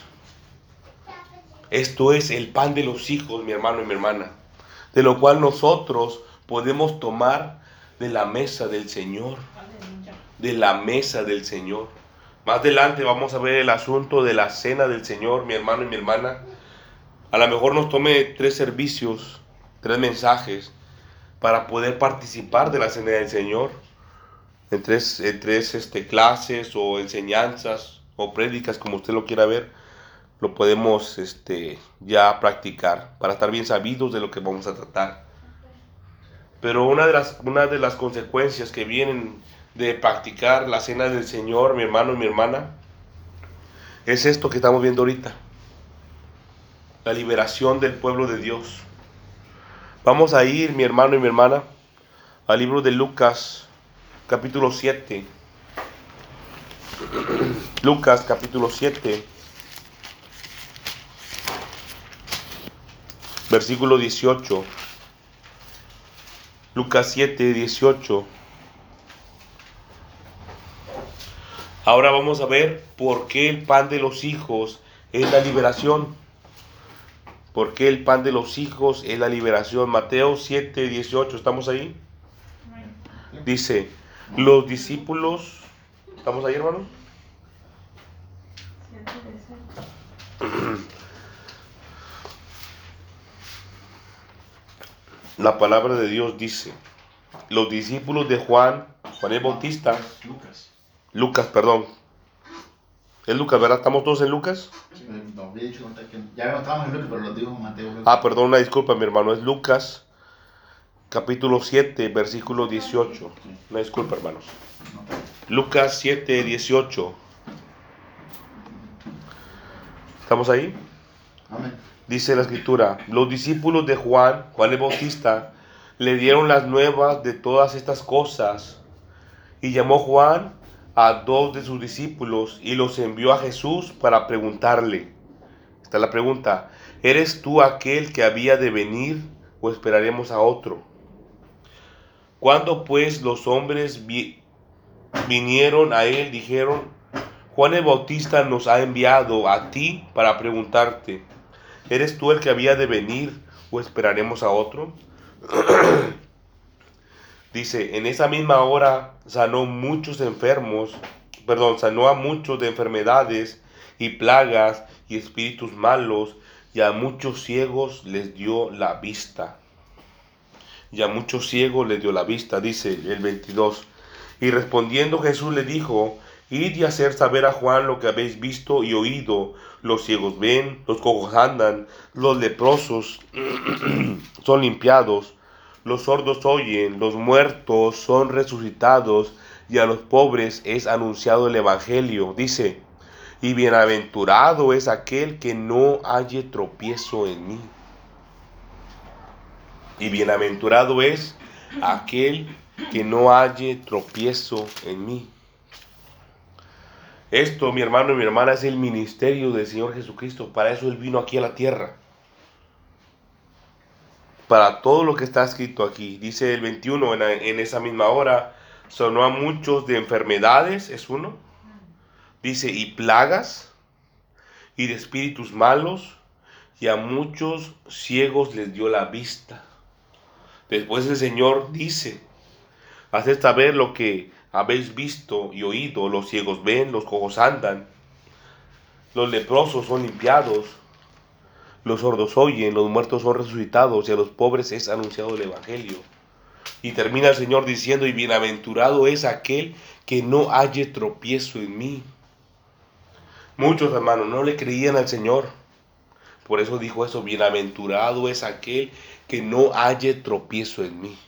Speaker 1: Esto es el pan de los hijos, mi hermano y mi hermana. De lo cual nosotros podemos tomar de la mesa del Señor. De la mesa del Señor. Más adelante vamos a ver el asunto de la cena del Señor, mi hermano y mi hermana. A lo mejor nos tome tres servicios, tres mensajes, para poder participar de la cena del Señor. En tres, en tres este, clases o enseñanzas o prédicas, como usted lo quiera ver, lo podemos este, ya practicar para estar bien sabidos de lo que vamos a tratar. Pero una de las, una de las consecuencias que vienen de practicar la cena del Señor, mi hermano y mi hermana, es esto que estamos viendo ahorita. La liberación del pueblo de Dios. Vamos a ir, mi hermano y mi hermana, al libro de Lucas, capítulo 7. Lucas, capítulo 7. Versículo 18. Lucas 7, 18. Ahora vamos a ver por qué el pan de los hijos es la liberación. ¿Por qué el pan de los hijos es la liberación? Mateo 7, 18, ¿estamos ahí? Dice, los discípulos, ¿estamos ahí hermano? La palabra de Dios dice, los discípulos de Juan, Juan el Bautista,
Speaker 3: Lucas.
Speaker 1: Lucas, perdón. Es Lucas, ¿verdad? ¿Estamos todos en Lucas?
Speaker 3: Sí, no, había dicho que ya estábamos en Lucas, pero lo dijo Mateo.
Speaker 1: Ah, perdón, una disculpa, mi hermano. Es Lucas, capítulo 7, versículo 18. Una disculpa, hermanos.
Speaker 3: No.
Speaker 1: Lucas 7, 18. ¿Estamos ahí?
Speaker 3: Amén.
Speaker 1: Dice la escritura, los discípulos de Juan, Juan el Bautista, le dieron las nuevas de todas estas cosas. Y llamó Juan a dos de sus discípulos y los envió a Jesús para preguntarle. Esta es la pregunta, ¿eres tú aquel que había de venir o esperaremos a otro? Cuando pues los hombres vi- vinieron a él, dijeron, Juan el Bautista nos ha enviado a ti para preguntarte, ¿eres tú el que había de venir o esperaremos a otro? Dice, en esa misma hora sanó muchos enfermos, perdón, sanó a muchos de enfermedades y plagas y espíritus malos, y a muchos ciegos les dio la vista. Y a muchos ciegos les dio la vista, dice el 22. Y respondiendo Jesús le dijo, Id y hacer saber a Juan lo que habéis visto y oído. Los ciegos ven, los cojos andan, los leprosos son limpiados, los sordos oyen, los muertos son resucitados, y a los pobres es anunciado el Evangelio. Dice, y bienaventurado es aquel que no halle tropiezo en mí. Y bienaventurado es aquel que no halle tropiezo en mí. Esto, mi hermano y mi hermana, es el ministerio del Señor Jesucristo. Para eso Él vino aquí a la tierra. Para todo lo que está escrito aquí. Dice el 21, en, en esa misma hora, sonó a muchos de enfermedades, es uno. Dice, y plagas, y de espíritus malos, y a muchos ciegos les dio la vista. Después el Señor dice, haced saber lo que habéis visto y oído, los ciegos ven, los cojos andan, los leprosos son limpiados, los sordos oyen, los muertos son resucitados y a los pobres es anunciado el Evangelio. Y termina el Señor diciendo, y bienaventurado es aquel que no halle tropiezo en mí. Muchos hermanos no le creían al Señor. Por eso dijo eso, bienaventurado es aquel que no halle tropiezo en mí.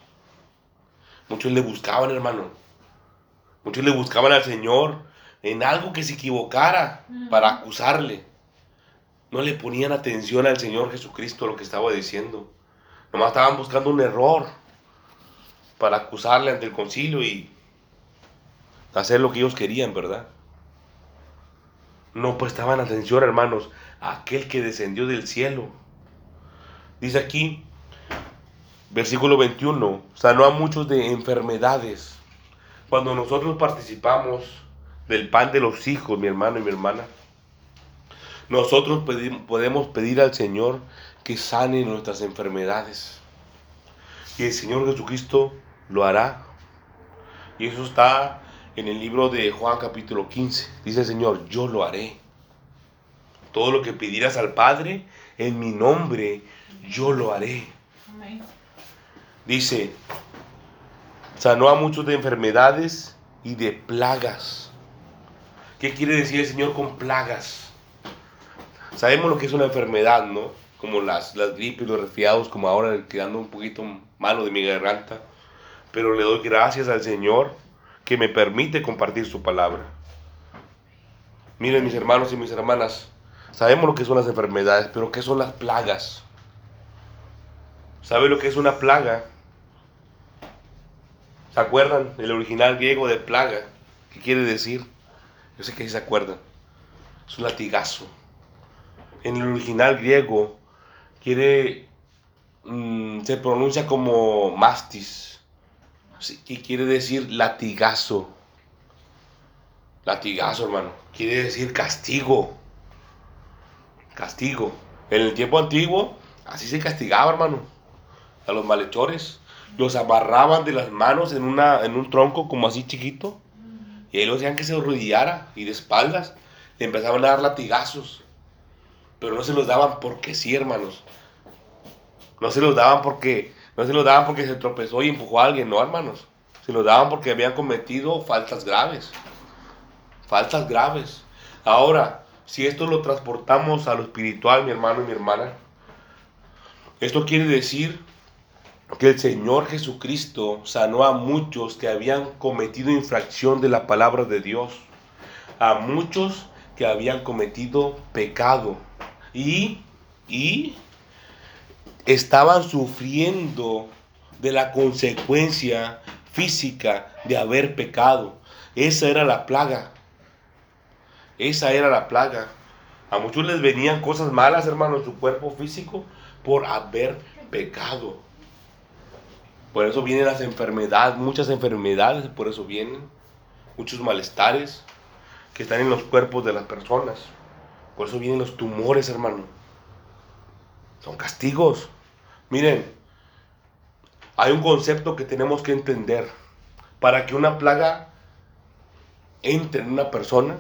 Speaker 1: Muchos le buscaban, hermano. Muchos le buscaban al Señor en algo que se equivocara para acusarle. No le ponían atención al Señor Jesucristo lo que estaba diciendo. Nomás estaban buscando un error para acusarle ante el concilio y hacer lo que ellos querían, ¿verdad? No prestaban atención, hermanos, a aquel que descendió del cielo. Dice aquí, versículo 21, sanó a muchos de enfermedades. Cuando nosotros participamos del pan de los hijos, mi hermano y mi hermana, nosotros podemos pedir al Señor que sane nuestras enfermedades. Y el Señor Jesucristo lo hará. Y eso está en el libro de Juan capítulo 15. Dice el Señor, yo lo haré. Todo lo que pidieras al Padre en mi nombre, yo lo haré. Dice, sanó a muchos de enfermedades y de plagas. ¿Qué quiere decir el Señor con plagas? Sabemos lo que es una enfermedad, ¿no? Como las, las gripes, los resfriados, como ahora quedando un poquito malo de mi garganta. Pero le doy gracias al Señor que me permite compartir su palabra. Miren mis hermanos y mis hermanas, sabemos lo que son las enfermedades, pero ¿qué son las plagas? ¿Sabe lo que es una plaga? ¿Se acuerdan del original griego de plaga? ¿Qué quiere decir? Yo sé que sí se acuerdan. Es un latigazo. En el original griego quiere mm, se pronuncia como mastis, que quiere decir latigazo. Latigazo, hermano. Quiere decir castigo. Castigo. En el tiempo antiguo, así se castigaba, hermano. A los malhechores. Los amarraban de las manos en, una, en un tronco como así chiquito. Y ahí lo hacían que se arrodillara y de espaldas. Le empezaban a dar latigazos. Pero no se los daban porque sí, hermanos. No se los daban porque no se los daban porque se tropezó y empujó a alguien, no, hermanos. Se los daban porque habían cometido faltas graves. Faltas graves. Ahora, si esto lo transportamos a lo espiritual, mi hermano y mi hermana, esto quiere decir que el Señor Jesucristo sanó a muchos que habían cometido infracción de la palabra de Dios. A muchos que habían cometido pecado. Y, y estaban sufriendo de la consecuencia física de haber pecado. Esa era la plaga. Esa era la plaga. A muchos les venían cosas malas, hermano, en su cuerpo físico por haber pecado. Por eso vienen las enfermedades, muchas enfermedades, por eso vienen muchos malestares que están en los cuerpos de las personas. Por eso vienen los tumores, hermano. Son castigos. Miren, hay un concepto que tenemos que entender. Para que una plaga entre en una persona,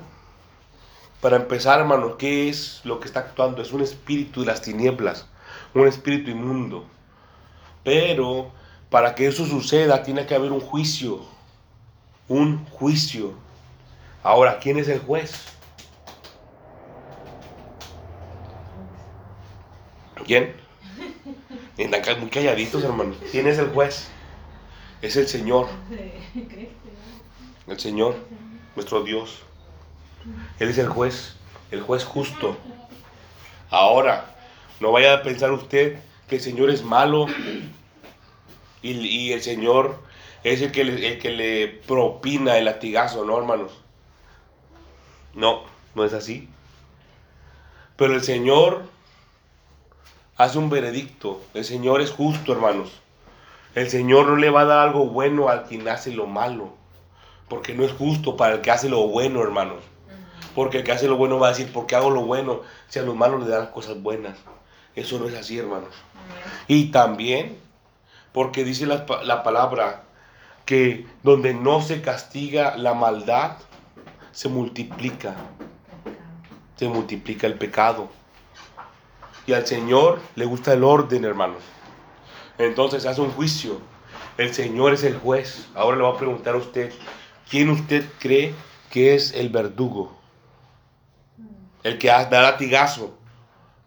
Speaker 1: para empezar, hermano, ¿qué es lo que está actuando? Es un espíritu de las tinieblas, un espíritu inmundo. Pero para que eso suceda tiene que haber un juicio, un juicio. Ahora, ¿quién es el juez? ¿Quién? Están muy calladitos, hermano. ¿Quién es el juez? Es el Señor, el Señor, nuestro Dios. Él es el juez, el juez justo. Ahora, no vaya a pensar usted que el Señor es malo y, y el Señor es el que, le, el que le propina el latigazo, ¿no, hermanos? No, no es así. Pero el Señor hace un veredicto. El Señor es justo, hermanos. El Señor no le va a dar algo bueno al quien hace lo malo. Porque no es justo para el que hace lo bueno, hermanos. Porque el que hace lo bueno va a decir, ¿por qué hago lo bueno si a los malos le dan cosas buenas? Eso no es así, hermanos. Y también, porque dice la, la palabra que donde no se castiga la maldad, se multiplica, se multiplica el pecado. Y al Señor le gusta el orden, hermanos. Entonces hace un juicio. El Señor es el juez. Ahora le voy a preguntar a usted, ¿quién usted cree que es el verdugo? El que da latigazo.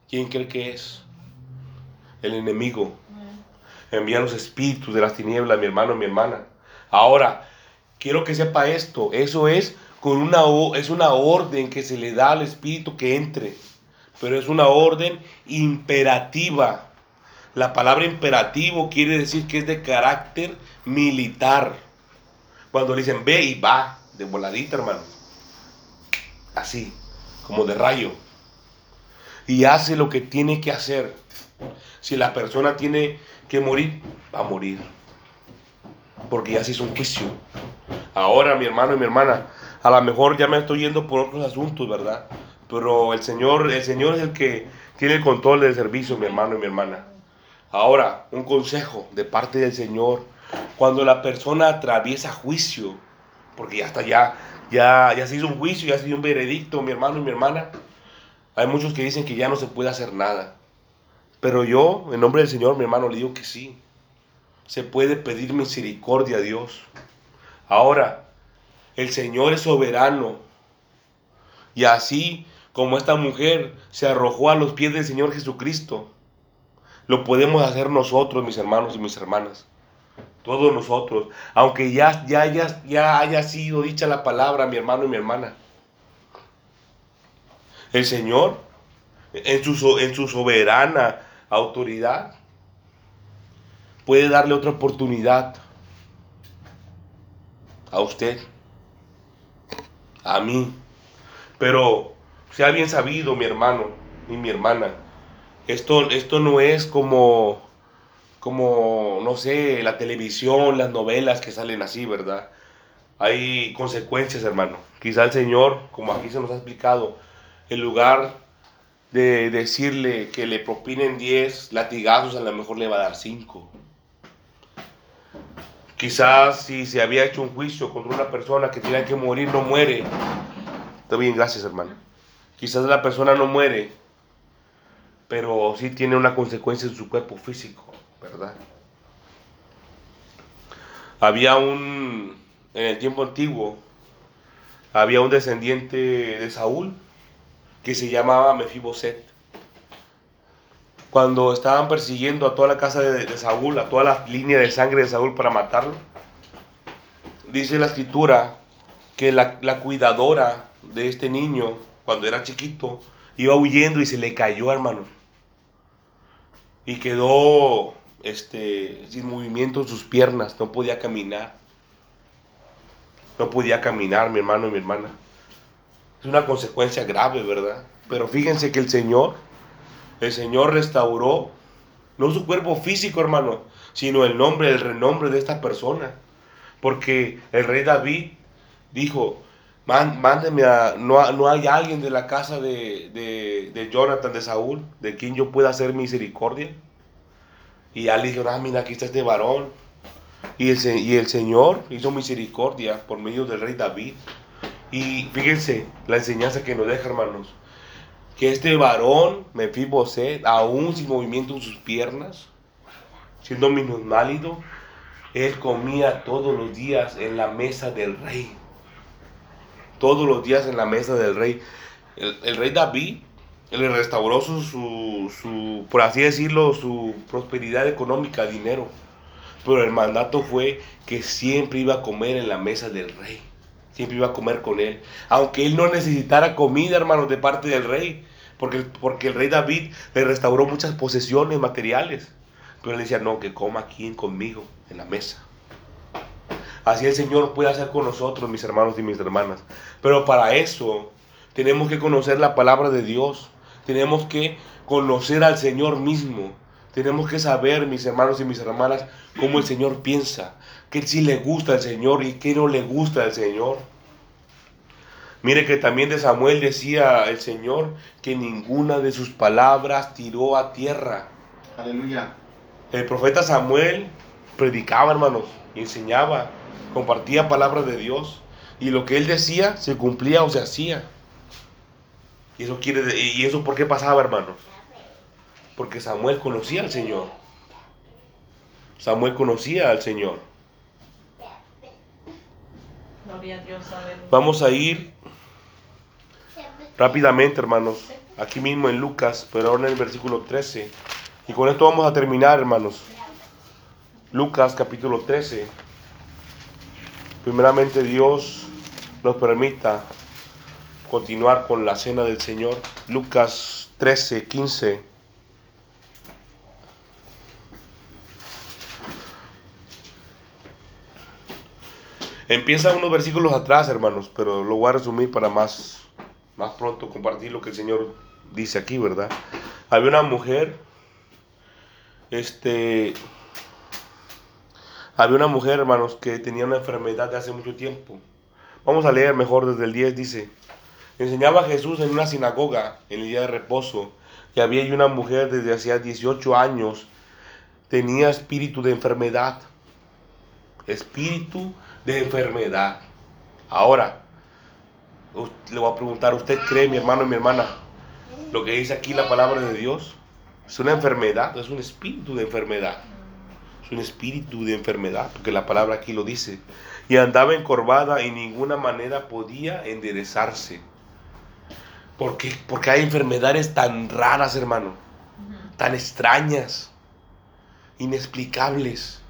Speaker 1: ¿Quién cree que es? El enemigo. Envía los espíritus de las tinieblas, mi hermano, mi hermana. Ahora, quiero que sepa esto. Eso es con una, es una orden que se le da al espíritu que entre. Pero es una orden imperativa. La palabra imperativo quiere decir que es de carácter militar. Cuando le dicen ve y va, de voladita, hermano. Así, como de rayo. Y hace lo que tiene que hacer. Si la persona tiene que morir, va a morir. Porque ya se hizo un juicio. Ahora, mi hermano y mi hermana, a lo mejor ya me estoy yendo por otros asuntos, ¿verdad? Pero el Señor, el Señor es el que tiene el control del servicio, mi hermano y mi hermana. Ahora, un consejo de parte del Señor. Cuando la persona atraviesa juicio, porque ya está, ya, ya, ya se hizo un juicio, ya se dio un veredicto, mi hermano y mi hermana. Hay muchos que dicen que ya no se puede hacer nada. Pero yo, en nombre del Señor, mi hermano, le digo que sí. Se puede pedir misericordia a Dios. Ahora, el Señor es soberano. Y así como esta mujer se arrojó a los pies del Señor Jesucristo, lo podemos hacer nosotros, mis hermanos y mis hermanas. Todos nosotros. Aunque ya, ya, ya, ya haya sido dicha la palabra, mi hermano y mi hermana. El Señor, en su, en su soberana autoridad, puede darle otra oportunidad a usted, a mí. Pero sea bien sabido, mi hermano y mi hermana, esto, esto no es como, como, no sé, la televisión, las novelas que salen así, ¿verdad? Hay consecuencias, hermano. Quizá el Señor, como aquí se nos ha explicado, en lugar de decirle que le propinen 10 latigazos, a lo mejor le va a dar 5. Quizás si se había hecho un juicio contra una persona que tenía que morir, no muere. Está bien, gracias hermano. Quizás la persona no muere, pero sí tiene una consecuencia en su cuerpo físico, ¿verdad? Había un, en el tiempo antiguo, había un descendiente de Saúl que se llamaba Mefiboset. Cuando estaban persiguiendo a toda la casa de, Saúl, a toda la línea de sangre de Saúl para matarlo, dice la escritura que la cuidadora de este niño, cuando era chiquito, iba huyendo y se le cayó, hermano. Y quedó este, sin movimiento en sus piernas, no podía caminar. No podía caminar, mi hermano y mi hermana. Es una consecuencia grave, ¿verdad? Pero fíjense que el Señor, el Señor restauró no su cuerpo físico, hermano, sino el nombre, el renombre de esta persona. Porque el rey David dijo, "Man- a, no, no hay alguien de la casa de, de, de Jonathan, de Saúl, de quien yo pueda hacer misericordia. Y ya le dijeron, ah, mira, aquí está este varón. Y el, y el Señor hizo misericordia por medio del rey David. Y fíjense la enseñanza que nos deja, hermanos. Que este varón, Mefiboset, aún sin movimiento en sus piernas, siendo minusválido, él comía todos los días en la mesa del rey. Todos los días en la mesa del rey. El, rey David le restauró su, su, su, por así decirlo, su prosperidad económica, dinero. Pero el mandato fue que siempre iba a comer en la mesa del rey. Siempre iba a comer con él. Aunque él no necesitara comida, hermanos, de parte del rey. Porque, porque el rey David le restauró muchas posesiones materiales. Pero él decía, no, que coma aquí conmigo, en la mesa. Así el Señor puede hacer con nosotros, mis hermanos y mis hermanas. Pero para eso tenemos que conocer la palabra de Dios. Tenemos que conocer al Señor mismo. Tenemos que saber, mis hermanos y mis hermanas, cómo el Señor piensa. Que sí le gusta al Señor y qué no le gusta al Señor. Mire que también de Samuel decía el Señor que ninguna de sus palabras tiró a tierra.
Speaker 3: Aleluya.
Speaker 1: El profeta Samuel predicaba, hermanos, y enseñaba, compartía palabras de Dios. Y lo que él decía se cumplía o se hacía. Y eso, quiere, y eso por qué pasaba, hermanos. Porque Samuel conocía al Señor. Samuel conocía al Señor.
Speaker 2: Gloria a Dios, aleluya.
Speaker 1: Vamos a ir rápidamente, hermanos, aquí mismo en Lucas, pero ahora en el versículo 13. Y con esto vamos a terminar, hermanos. Lucas capítulo 13. Primeramente Dios nos permita continuar con la cena del Señor. Lucas 13, 15. Empieza unos versículos atrás, hermanos, pero lo voy a resumir para más, más pronto compartir lo que el Señor dice aquí, ¿verdad? Había una mujer, este, había una mujer, hermanos, que tenía una enfermedad de hace mucho tiempo. Vamos a leer mejor desde el 10, dice, enseñaba a Jesús en una sinagoga en el día de reposo, y había ahí una mujer desde hacía 18 años, tenía espíritu de enfermedad, espíritu de enfermedad. Ahora, le voy a preguntar, ¿usted cree, mi hermano y mi hermana, lo que dice aquí la palabra de Dios? ¿Es una enfermedad? ¿Es un espíritu de enfermedad? Es un espíritu de enfermedad, porque la palabra aquí lo dice. Y andaba encorvada y ninguna manera podía enderezarse. ¿Por qué? Porque hay enfermedades tan raras, hermano, tan extrañas, inexplicables.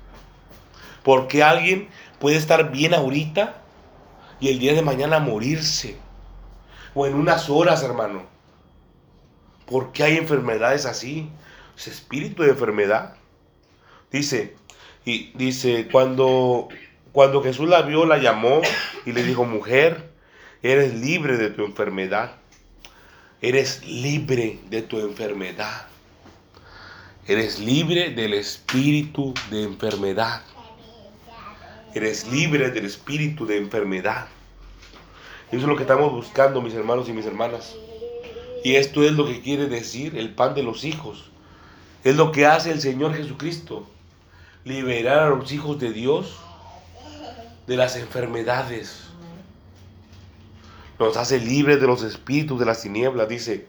Speaker 1: Porque alguien puede estar bien ahorita y el día de mañana morirse. O en unas horas, hermano. ¿Por qué hay enfermedades así? Es espíritu de enfermedad. Dice, y dice, cuando, cuando Jesús la vio, la llamó y le dijo, mujer, eres libre de tu enfermedad. Eres libre de tu enfermedad. Eres libre del espíritu de enfermedad. Eres libre del espíritu de enfermedad. Eso es lo que estamos buscando, mis hermanos y mis hermanas. Y esto es lo que quiere decir el pan de los hijos. Es lo que hace el Señor Jesucristo. Liberar a los hijos de Dios de las enfermedades. Nos hace libres de los espíritus de las tinieblas, dice.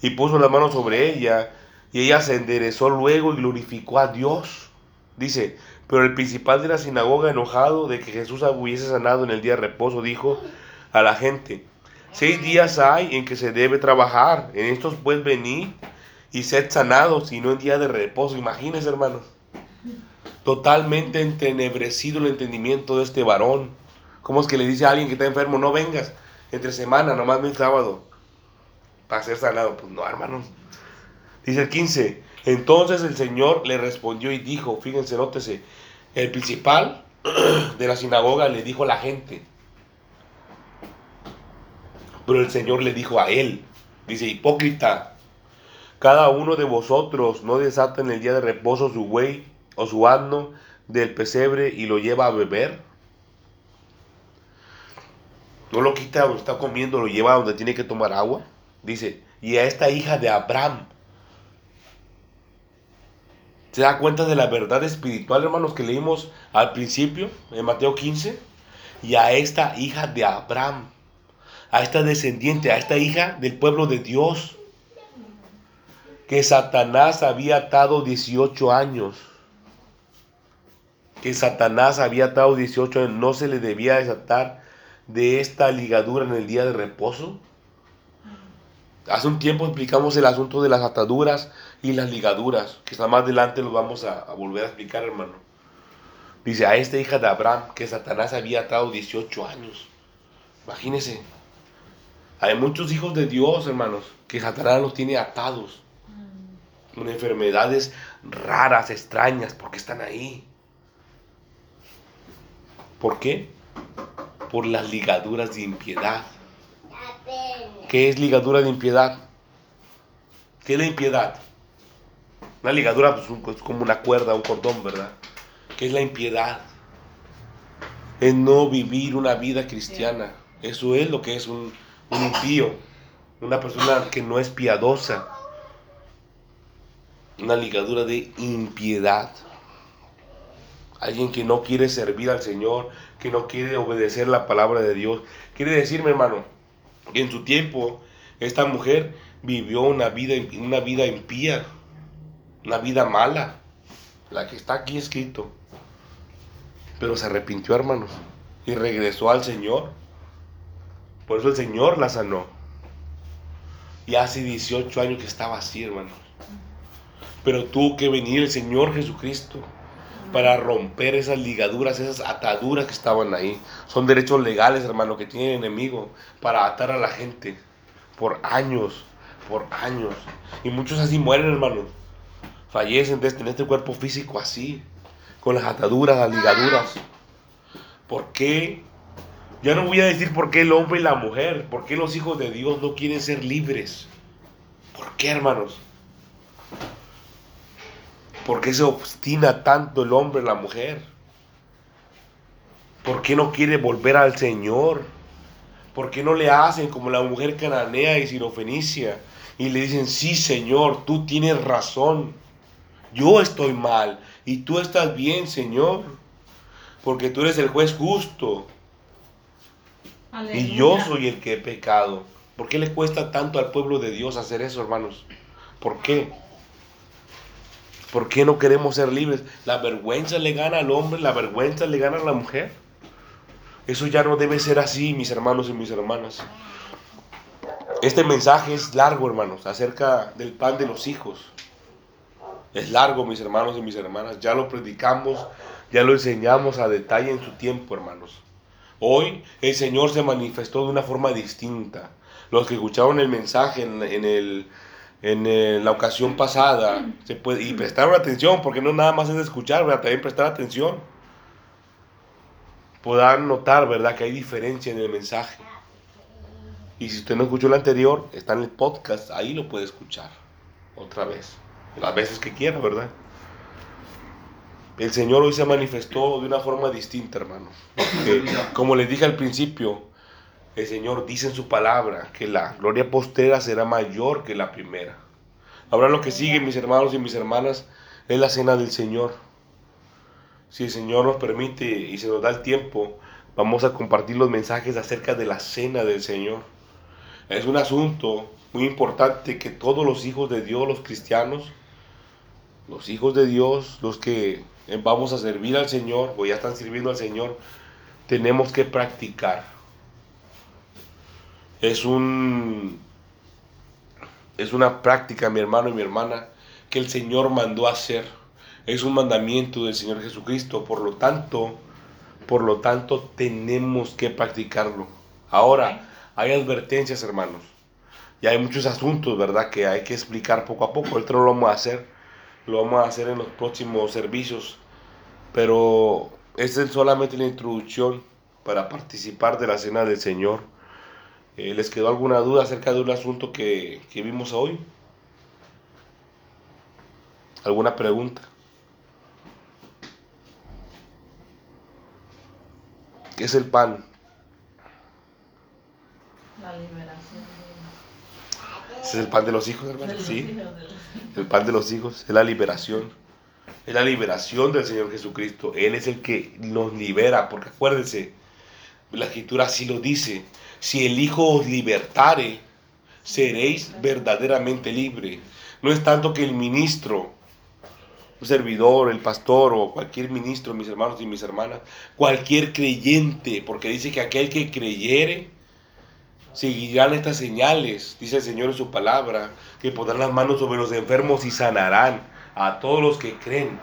Speaker 1: Y puso la mano sobre ella y ella se enderezó luego y glorificó a Dios. Dice, pero el principal de la sinagoga, enojado de que Jesús hubiese sanado en el día de reposo, dijo a la gente, seis días hay en que se debe trabajar, en estos pues venid y sed sanados y no en día de reposo. Imagínense, hermanos, totalmente entenebrecido el entendimiento de este varón. ¿Cómo es que le dice a alguien que está enfermo, no vengas entre semana, nomás ven sábado, para ser sanado? Pues no, hermanos. Dice el 15, entonces el Señor le respondió y dijo, fíjense, nótese, el principal de la sinagoga le dijo a la gente, pero el Señor le dijo a él, dice, hipócrita, cada uno de vosotros no desata en el día de reposo su buey o su asno del pesebre y lo lleva a beber. No lo quita donde está comiendo, lo lleva a donde tiene que tomar agua. Dice, y a esta hija de Abraham ¿Se da cuenta de la verdad espiritual, hermanos, que leímos al principio, en Mateo 15? Y a esta hija de Abraham, a esta descendiente, a esta hija del pueblo de Dios, que Satanás había atado 18 años. Que Satanás había atado 18 años, no se le debía desatar de esta ligadura en el día de reposo. Hace un tiempo explicamos el asunto de las ataduras y las ligaduras, que está más adelante lo vamos a, a volver a explicar, hermano. Dice, a esta hija de Abraham, que Satanás había atado 18 años. Imagínense. Hay muchos hijos de Dios, hermanos, que Satanás los tiene atados. Con enfermedades raras, extrañas, porque están ahí. ¿Por qué? Por las ligaduras de impiedad. ¿Qué es ligadura de impiedad? ¿Qué es la impiedad? Una ligadura pues, un- es como una cuerda, un cordón, ¿verdad? ¿Qué es la impiedad? Es no vivir una vida cristiana. Eso es lo que es un, un impío. Una persona que no es piadosa. Una ligadura de impiedad. Alguien que no quiere servir al Señor, que no quiere obedecer la palabra de Dios. Quiere decirme, hermano, que en su tiempo esta mujer vivió una vida, una vida impía, una vida mala, la que está aquí escrito. Pero se arrepintió, hermanos, y regresó al Señor. Por eso el Señor la sanó. Y hace 18 años que estaba así, hermanos. Pero tuvo que venir el Señor Jesucristo para romper esas ligaduras, esas ataduras que estaban ahí. Son derechos legales, hermano, que tiene el enemigo para atar a la gente por años, por años. Y muchos así mueren, hermanos. Fallecen este, en este cuerpo físico así, con las ataduras, las ligaduras. ¿Por qué? Ya no voy a decir por qué el hombre y la mujer, por qué los hijos de Dios no quieren ser libres. ¿Por qué, hermanos? ¿Por qué se obstina tanto el hombre la mujer? ¿Por qué no quiere volver al Señor? ¿Por qué no le hacen como la mujer cananea y sirofenicia? Y le dicen, sí Señor, tú tienes razón. Yo estoy mal y tú estás bien, Señor. Porque tú eres el juez justo y yo soy el que he pecado. ¿Por qué le cuesta tanto al pueblo de Dios hacer eso, hermanos? ¿Por qué? ¿Por qué no queremos ser libres? La vergüenza le gana al hombre, la vergüenza le gana a la mujer. Eso ya no debe ser así, mis hermanos y mis hermanas. Este mensaje es largo, hermanos, acerca del pan de los hijos. Es largo, mis hermanos y mis hermanas. Ya lo predicamos, ya lo enseñamos a detalle en su tiempo, hermanos. Hoy el Señor se manifestó de una forma distinta. Los que escucharon el mensaje en, el, en el- la ocasión pasada se puede, y prestaron atención, porque no nada más es escuchar, ¿verdad? también prestar atención. Podrán notar, ¿verdad?, que hay diferencia en el mensaje. Y si usted no escuchó el anterior, está en el podcast, ahí lo puede escuchar otra vez, las veces que quiera, ¿verdad? El Señor hoy se manifestó de una forma distinta, hermanos. Porque, como les dije al principio, el Señor dice en su palabra que la gloria postera será mayor que la primera. Ahora lo que sigue, mis hermanos y mis hermanas, es la cena del Señor. Si el Señor nos permite y se nos da el tiempo, vamos a compartir los mensajes acerca de la cena del Señor. Es un asunto muy importante que todos los hijos de Dios, los cristianos, los hijos de Dios, los que vamos a servir al Señor o ya están sirviendo al Señor, tenemos que practicar. Es un es una práctica, mi hermano y mi hermana, que el Señor mandó hacer. Es un mandamiento del Señor Jesucristo, por lo tanto, por lo tanto tenemos que practicarlo. Ahora, hay advertencias, hermanos. Y hay muchos asuntos, ¿verdad?, que hay que explicar poco a poco. Ahorita no lo vamos a hacer. Lo vamos a hacer en los próximos servicios. Pero esta es solamente la introducción para participar de la cena del Señor. Eh, ¿Les quedó alguna duda acerca de un asunto que, que vimos hoy? ¿Alguna pregunta? ¿Qué es el pan?
Speaker 2: La liberación
Speaker 1: Ese es el pan de los hijos, hermano. Sí, el pan de los hijos es la liberación. Es la liberación del Señor Jesucristo. Él es el que nos libera, porque acuérdense, la escritura así lo dice. Si el Hijo os libertare, seréis verdaderamente libre. No es tanto que el ministro, un servidor, el pastor o cualquier ministro, mis hermanos y mis hermanas, cualquier creyente, porque dice que aquel que creyere, seguirán estas señales, dice el Señor en su palabra, que pondrán las manos sobre los enfermos y sanarán a todos los que creen.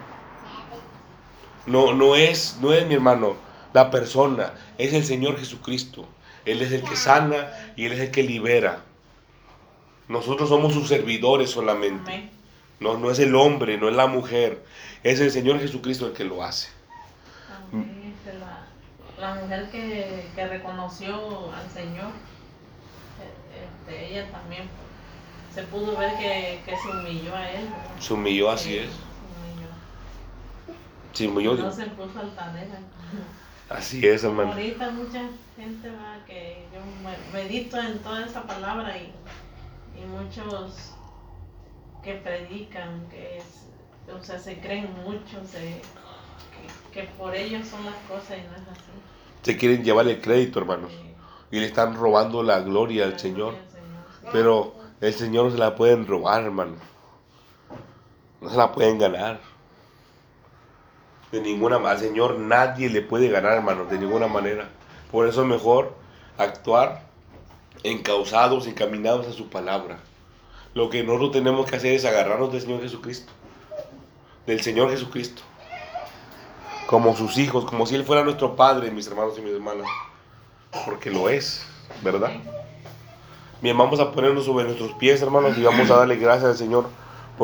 Speaker 1: No, no es, no es mi hermano, la persona, es el Señor Jesucristo. Él es el que sana y Él es el que libera. Nosotros somos sus servidores solamente. No, no es el hombre, no es la mujer. Es el Señor Jesucristo el que lo hace.
Speaker 2: Amén. La, la mujer que, que reconoció al Señor, este, ella también se pudo ver que, que se humilló a él. ¿verdad?
Speaker 1: Se humilló, así
Speaker 2: Sí,
Speaker 1: es.
Speaker 2: Se humilló.
Speaker 1: Se humilló.
Speaker 2: No se puso altanera.
Speaker 1: Así es, hermano.
Speaker 2: Ahorita mucha gente va que yo me- medito en toda esa palabra y, y muchos que predican, que es, o sea, se creen mucho, se, que, que por ellos son las cosas y no es así.
Speaker 1: Se quieren llevar el crédito, hermanos. Y le están robando la gloria al Señor.
Speaker 2: gloria Señor.
Speaker 1: Pero el Señor no se la pueden robar, hermano. No se la pueden ganar. De ninguna. Al Señor nadie le puede ganar, hermano, de ninguna manera. Por eso es mejor actuar encausados, encaminados a su palabra. Lo que nosotros tenemos que hacer es agarrarnos del Señor Jesucristo. Del Señor Jesucristo. Como sus hijos, como si Él fuera nuestro Padre, mis hermanos y mis hermanas. Porque lo es, ¿verdad? Bien, vamos a ponernos sobre nuestros pies, hermanos, y vamos a darle gracias al Señor